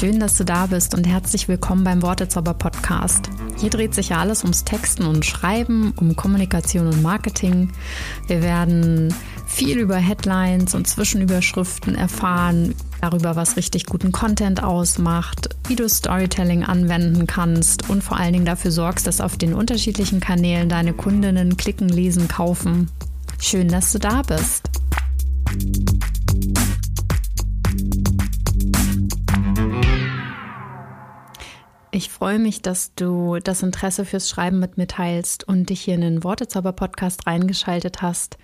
Schön, dass du da bist und herzlich willkommen beim Wortezauber Podcast. Hier dreht sich ja alles ums Texten und Schreiben, um Kommunikation und Marketing. Wir werden viel über Headlines und Zwischenüberschriften erfahren, darüber, was richtig guten Content ausmacht, wie du Storytelling anwenden kannst und vor allen Dingen dafür sorgst, dass auf den unterschiedlichen Kanälen deine Kundinnen klicken, lesen, kaufen. Schön, dass du da bist. Ich freue mich, dass du das Interesse fürs Schreiben mit mir teilst und dich hier in den Wortezauber-Podcast reingeschaltet hast.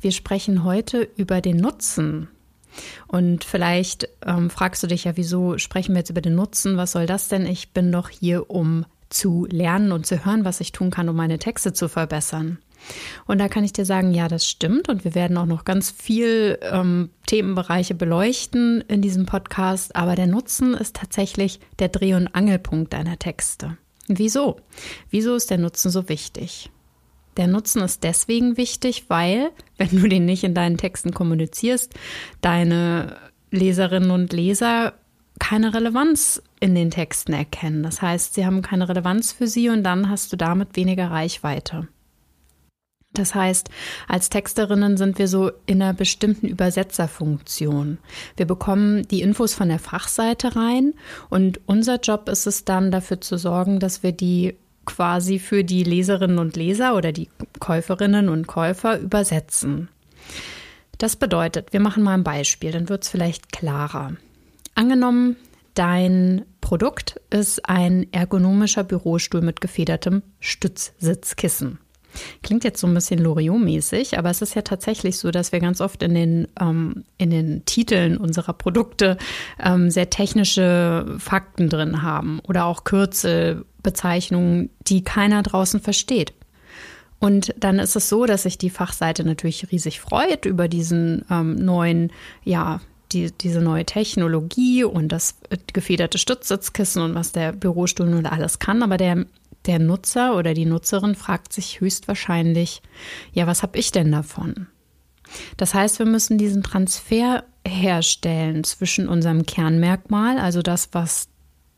Wir sprechen heute über den Nutzen. Und vielleicht ähm, fragst du dich ja, wieso sprechen wir jetzt über den Nutzen? Was soll das denn? Ich bin doch hier, um zu lernen und zu hören, was ich tun kann, um meine Texte zu verbessern. Und da kann ich dir sagen, ja, das stimmt. Und wir werden auch noch ganz viel ähm, Themenbereiche beleuchten in diesem Podcast. Aber der Nutzen ist tatsächlich der Dreh- und Angelpunkt deiner Texte. Wieso? Wieso ist der Nutzen so wichtig? Der Nutzen ist deswegen wichtig, weil, wenn du den nicht in deinen Texten kommunizierst, deine Leserinnen und Leser keine Relevanz in den Texten erkennen. Das heißt, sie haben keine Relevanz für sie und dann hast du damit weniger Reichweite. Das heißt, als Texterinnen sind wir so in einer bestimmten Übersetzerfunktion. Wir bekommen die Infos von der Fachseite rein und unser Job ist es dann dafür zu sorgen, dass wir die quasi für die Leserinnen und Leser oder die Käuferinnen und Käufer übersetzen. Das bedeutet, wir machen mal ein Beispiel, dann wird es vielleicht klarer. Angenommen, dein Produkt ist ein ergonomischer Bürostuhl mit gefedertem Stützsitzkissen. Klingt jetzt so ein bisschen Loriot-mäßig, aber es ist ja tatsächlich so, dass wir ganz oft in den, ähm, in den Titeln unserer Produkte ähm, sehr technische Fakten drin haben oder auch Kürzelbezeichnungen, die keiner draußen versteht. Und dann ist es so, dass sich die Fachseite natürlich riesig freut über diesen ähm, neuen, ja, die, diese neue Technologie und das gefederte Stützsitzkissen und was der Bürostuhl nun alles kann. Aber der der Nutzer oder die Nutzerin fragt sich höchstwahrscheinlich, ja, was habe ich denn davon? Das heißt, wir müssen diesen Transfer herstellen zwischen unserem Kernmerkmal, also das, was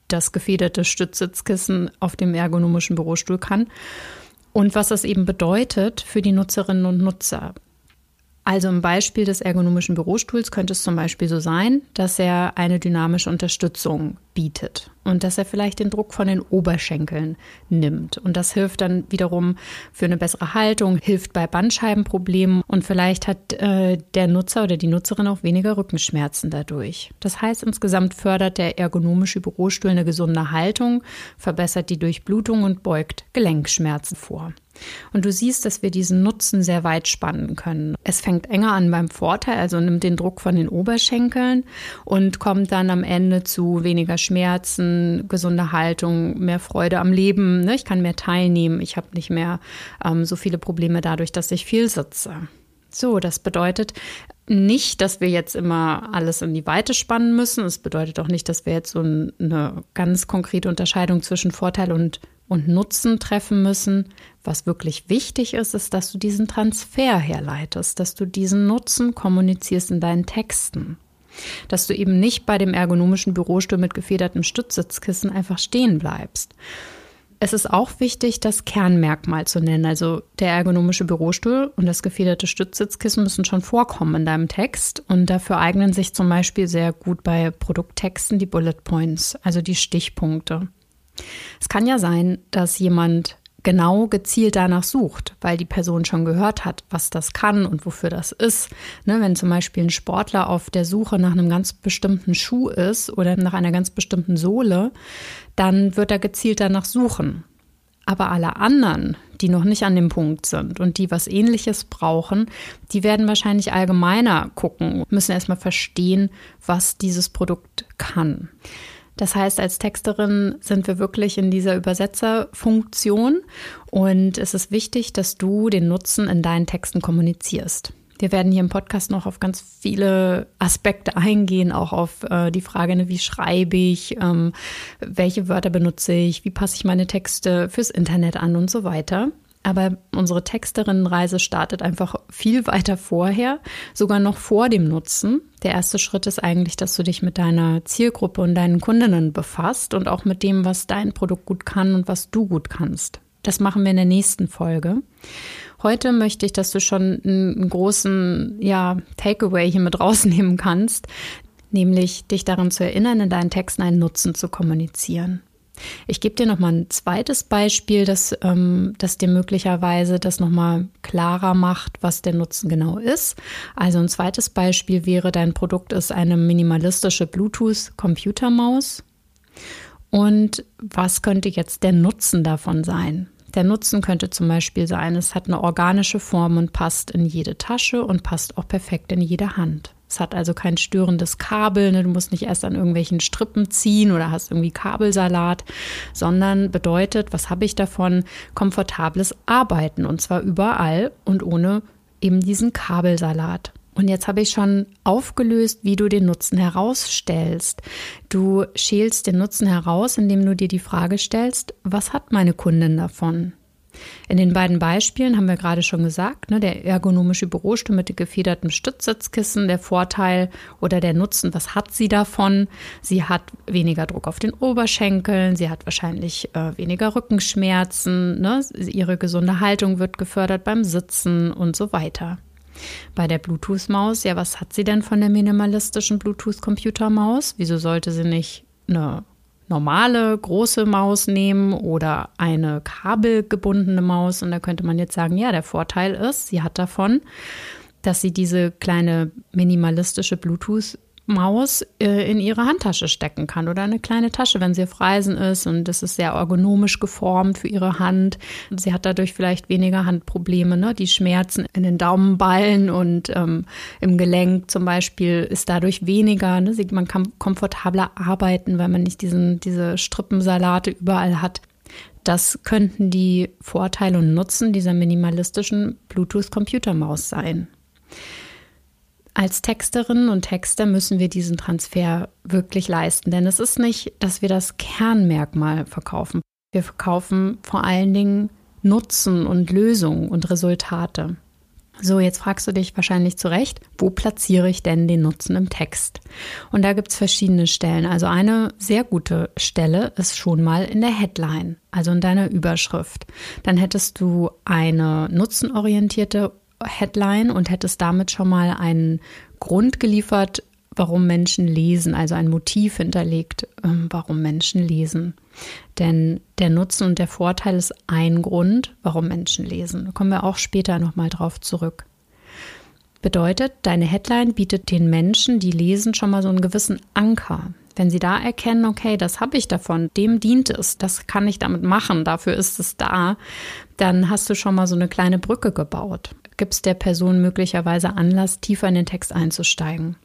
das gefederte Stützsitzkissen auf dem ergonomischen Bürostuhl kann, und was das eben bedeutet für die Nutzerinnen und Nutzer. Also im Beispiel des ergonomischen Bürostuhls könnte es zum Beispiel so sein, dass er eine dynamische Unterstützung bietet und dass er vielleicht den Druck von den Oberschenkeln nimmt. Und das hilft dann wiederum für eine bessere Haltung, hilft bei Bandscheibenproblemen und vielleicht hat äh, der Nutzer oder die Nutzerin auch weniger Rückenschmerzen dadurch. Das heißt, insgesamt fördert der ergonomische Bürostuhl eine gesunde Haltung, verbessert die Durchblutung und beugt Gelenkschmerzen vor. Und du siehst, dass wir diesen Nutzen sehr weit spannen können. Es fängt enger an beim Vorteil, also nimmt den Druck von den Oberschenkeln und kommt dann am Ende zu weniger Schmerzen, gesunder Haltung, mehr Freude am Leben. Ne? Ich kann mehr teilnehmen, ich habe nicht mehr ähm, so viele Probleme dadurch, dass ich viel sitze. So, das bedeutet nicht, dass wir jetzt immer alles in die Weite spannen müssen. Es bedeutet auch nicht, dass wir jetzt so eine ganz konkrete Unterscheidung zwischen Vorteil und und Nutzen treffen müssen. Was wirklich wichtig ist, ist, dass du diesen Transfer herleitest, dass du diesen Nutzen kommunizierst in deinen Texten. Dass du eben nicht bei dem ergonomischen Bürostuhl mit gefedertem Stützsitzkissen einfach stehen bleibst. Es ist auch wichtig, das Kernmerkmal zu nennen. Also der ergonomische Bürostuhl und das gefederte Stützsitzkissen müssen schon vorkommen in deinem Text. Und dafür eignen sich zum Beispiel sehr gut bei Produkttexten die Bullet Points, also die Stichpunkte. Es kann ja sein, dass jemand genau gezielt danach sucht, weil die Person schon gehört hat, was das kann und wofür das ist. Ne, wenn zum Beispiel ein Sportler auf der Suche nach einem ganz bestimmten Schuh ist oder nach einer ganz bestimmten Sohle, dann wird er gezielt danach suchen. Aber alle anderen, die noch nicht an dem Punkt sind und die was ähnliches brauchen, die werden wahrscheinlich allgemeiner gucken, müssen erstmal verstehen, was dieses Produkt kann. Das heißt, als Texterin sind wir wirklich in dieser Übersetzerfunktion und es ist wichtig, dass du den Nutzen in deinen Texten kommunizierst. Wir werden hier im Podcast noch auf ganz viele Aspekte eingehen, auch auf äh, die Frage, ne, wie schreibe ich, ähm, welche Wörter benutze ich, wie passe ich meine Texte fürs Internet an und so weiter. Aber unsere Texterinnenreise startet einfach viel weiter vorher, sogar noch vor dem Nutzen. Der erste Schritt ist eigentlich, dass du dich mit deiner Zielgruppe und deinen Kundinnen befasst und auch mit dem, was dein Produkt gut kann und was du gut kannst. Das machen wir in der nächsten Folge. Heute möchte ich, dass du schon einen großen ja, Takeaway hier mit rausnehmen kannst, nämlich dich daran zu erinnern, in deinen Texten einen Nutzen zu kommunizieren. Ich gebe dir noch mal ein zweites Beispiel, das, ähm, das dir möglicherweise das noch mal klarer macht, was der Nutzen genau ist. Also ein zweites Beispiel wäre, dein Produkt ist eine minimalistische Bluetooth-Computermaus. Und was könnte jetzt der Nutzen davon sein? Der Nutzen könnte zum Beispiel sein, es hat eine organische Form und passt in jede Tasche und passt auch perfekt in jede Hand. Es hat also kein störendes Kabel, ne? du musst nicht erst an irgendwelchen Strippen ziehen oder hast irgendwie Kabelsalat, sondern bedeutet, was habe ich davon? Komfortables Arbeiten und zwar überall und ohne eben diesen Kabelsalat. Und jetzt habe ich schon aufgelöst, wie du den Nutzen herausstellst. Du schälst den Nutzen heraus, indem du dir die Frage stellst, was hat meine Kundin davon? In den beiden Beispielen haben wir gerade schon gesagt, ne, der ergonomische Bürostuhl mit gefedertem Stützsitzkissen, der Vorteil oder der Nutzen, was hat sie davon? Sie hat weniger Druck auf den Oberschenkeln, sie hat wahrscheinlich äh, weniger Rückenschmerzen, ne? ihre gesunde Haltung wird gefördert beim Sitzen und so weiter. Bei der Bluetooth-Maus, ja, was hat sie denn von der minimalistischen Bluetooth-Computermaus? Wieso sollte sie nicht eine normale große Maus nehmen oder eine kabelgebundene Maus. Und da könnte man jetzt sagen, ja, der Vorteil ist, sie hat davon, dass sie diese kleine minimalistische Bluetooth Maus äh, in ihre Handtasche stecken kann oder eine kleine Tasche, wenn sie auf Reisen ist und das ist sehr ergonomisch geformt für ihre Hand. Sie hat dadurch vielleicht weniger Handprobleme, ne? Die Schmerzen in den Daumenballen und ähm, im Gelenk zum Beispiel ist dadurch weniger. Ne? Man kann komfortabler arbeiten, weil man nicht diesen, diese Strippensalate überall hat. Das könnten die Vorteile und Nutzen dieser minimalistischen Bluetooth-Computermaus sein. Als Texterinnen und Texter müssen wir diesen Transfer wirklich leisten, denn es ist nicht, dass wir das Kernmerkmal verkaufen. Wir verkaufen vor allen Dingen Nutzen und Lösungen und Resultate. So, jetzt fragst du dich wahrscheinlich zu Recht, wo platziere ich denn den Nutzen im Text? Und da gibt es verschiedene Stellen. Also eine sehr gute Stelle ist schon mal in der Headline, also in deiner Überschrift. Dann hättest du eine nutzenorientierte Headline und hättest damit schon mal einen Grund geliefert, warum Menschen lesen, also ein Motiv hinterlegt, ähm, warum Menschen lesen. Denn der Nutzen und der Vorteil ist ein Grund, warum Menschen lesen. Da kommen wir auch später nochmal drauf zurück. Bedeutet, deine Headline bietet den Menschen, die lesen, schon mal so einen gewissen Anker. Wenn sie da erkennen, okay, das habe ich davon, dem dient es, das kann ich damit machen, dafür ist es da, dann hast du schon mal so eine kleine Brücke gebaut gibst der Person möglicherweise Anlass, tiefer in den Text einzusteigen.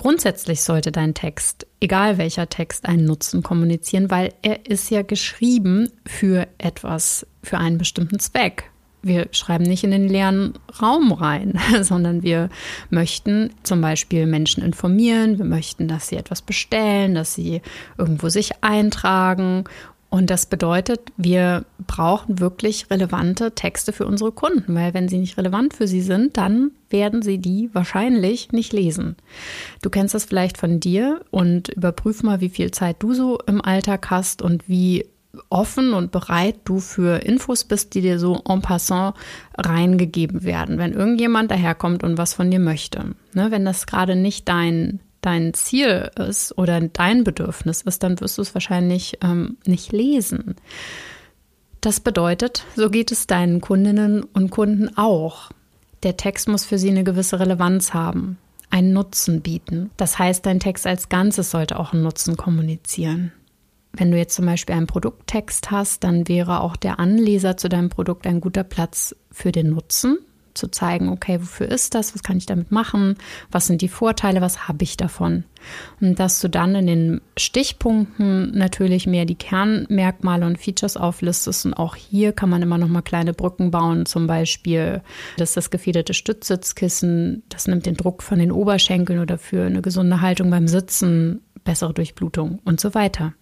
Grundsätzlich sollte dein Text, egal welcher Text, einen Nutzen kommunizieren, weil er ist ja geschrieben für etwas, für einen bestimmten Zweck. Wir schreiben nicht in den leeren Raum rein, sondern wir möchten zum Beispiel Menschen informieren, wir möchten, dass sie etwas bestellen, dass sie irgendwo sich eintragen und das bedeutet, wir brauchen wirklich relevante Texte für unsere Kunden, weil wenn sie nicht relevant für sie sind, dann werden sie die wahrscheinlich nicht lesen. Du kennst das vielleicht von dir und überprüf mal, wie viel Zeit du so im Alltag hast und wie offen und bereit du für Infos bist, die dir so en passant reingegeben werden. Wenn irgendjemand daherkommt und was von dir möchte, ne, wenn das gerade nicht dein dein Ziel ist oder dein Bedürfnis ist, dann wirst du es wahrscheinlich ähm, nicht lesen. Das bedeutet, so geht es deinen Kundinnen und Kunden auch. Der Text muss für sie eine gewisse Relevanz haben, einen Nutzen bieten. Das heißt, dein Text als Ganzes sollte auch einen Nutzen kommunizieren. Wenn du jetzt zum Beispiel einen Produkttext hast, dann wäre auch der Anleser zu deinem Produkt ein guter Platz für den Nutzen zu zeigen, okay, wofür ist das, was kann ich damit machen, was sind die Vorteile, was habe ich davon. Und dass du dann in den Stichpunkten natürlich mehr die Kernmerkmale und Features auflistest. Und auch hier kann man immer noch mal kleine Brücken bauen, zum Beispiel, dass das gefederte Stützsitzkissen, das nimmt den Druck von den Oberschenkeln oder für eine gesunde Haltung beim Sitzen, bessere Durchblutung und so weiter.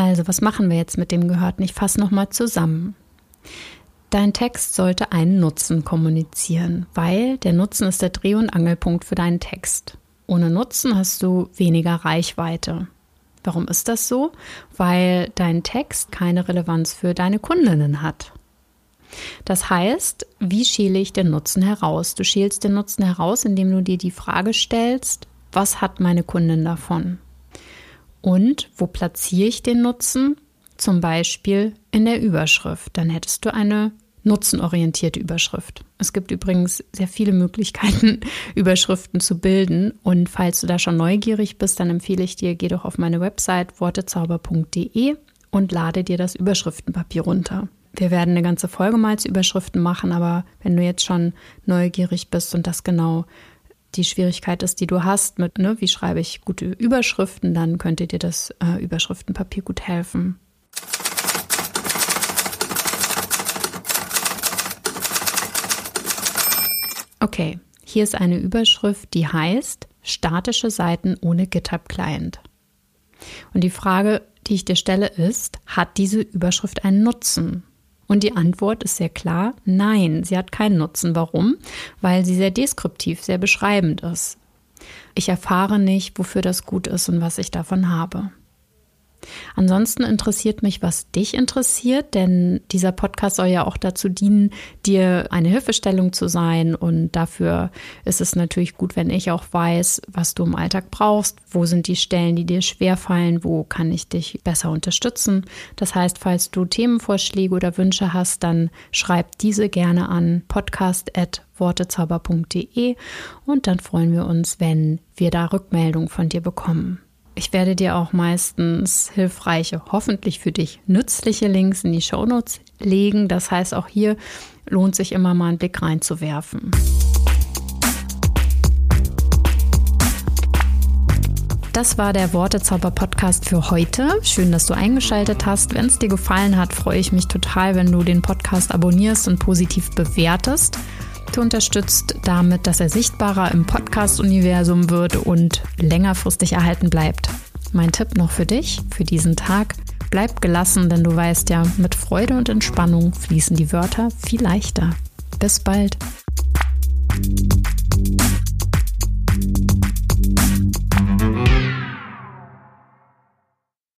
Also, was machen wir jetzt mit dem Gehörten? Ich fasse nochmal zusammen. Dein Text sollte einen Nutzen kommunizieren, weil der Nutzen ist der Dreh- und Angelpunkt für deinen Text. Ohne Nutzen hast du weniger Reichweite. Warum ist das so? Weil dein Text keine Relevanz für deine Kundinnen hat. Das heißt, wie schäle ich den Nutzen heraus? Du schälst den Nutzen heraus, indem du dir die Frage stellst, was hat meine Kundin davon? Und wo platziere ich den Nutzen? Zum Beispiel in der Überschrift. Dann hättest du eine nutzenorientierte Überschrift. Es gibt übrigens sehr viele Möglichkeiten, Überschriften zu bilden. Und falls du da schon neugierig bist, dann empfehle ich dir, geh doch auf meine Website wortezauber.de und lade dir das Überschriftenpapier runter. Wir werden eine ganze Folge mal zu Überschriften machen, aber wenn du jetzt schon neugierig bist und das genau die Schwierigkeit ist, die du hast mit, ne, wie schreibe ich gute Überschriften, dann könnte dir das äh, Überschriftenpapier gut helfen. Okay, hier ist eine Überschrift, die heißt statische Seiten ohne GitHub-Client. Und die Frage, die ich dir stelle, ist, hat diese Überschrift einen Nutzen? Und die Antwort ist sehr klar, nein, sie hat keinen Nutzen. Warum? Weil sie sehr deskriptiv, sehr beschreibend ist. Ich erfahre nicht, wofür das gut ist und was ich davon habe. Ansonsten interessiert mich, was dich interessiert, denn dieser Podcast soll ja auch dazu dienen, dir eine Hilfestellung zu sein. Und dafür ist es natürlich gut, wenn ich auch weiß, was du im Alltag brauchst, wo sind die Stellen, die dir schwerfallen, wo kann ich dich besser unterstützen. Das heißt, falls du Themenvorschläge oder Wünsche hast, dann schreib diese gerne an podcast.wortezauber.de und dann freuen wir uns, wenn wir da Rückmeldung von dir bekommen. Ich werde dir auch meistens hilfreiche, hoffentlich für dich nützliche Links in die Shownotes legen. Das heißt, auch hier lohnt sich immer mal einen Blick reinzuwerfen. Das war der Wortezauber-Podcast für heute. Schön, dass du eingeschaltet hast. Wenn es dir gefallen hat, freue ich mich total, wenn du den Podcast abonnierst und positiv bewertest. Du unterstützt damit, dass er sichtbarer im Podcast-Universum wird und längerfristig erhalten bleibt. Mein Tipp noch für dich, für diesen Tag. Bleib gelassen, denn du weißt ja, mit Freude und Entspannung fließen die Wörter viel leichter. Bis bald.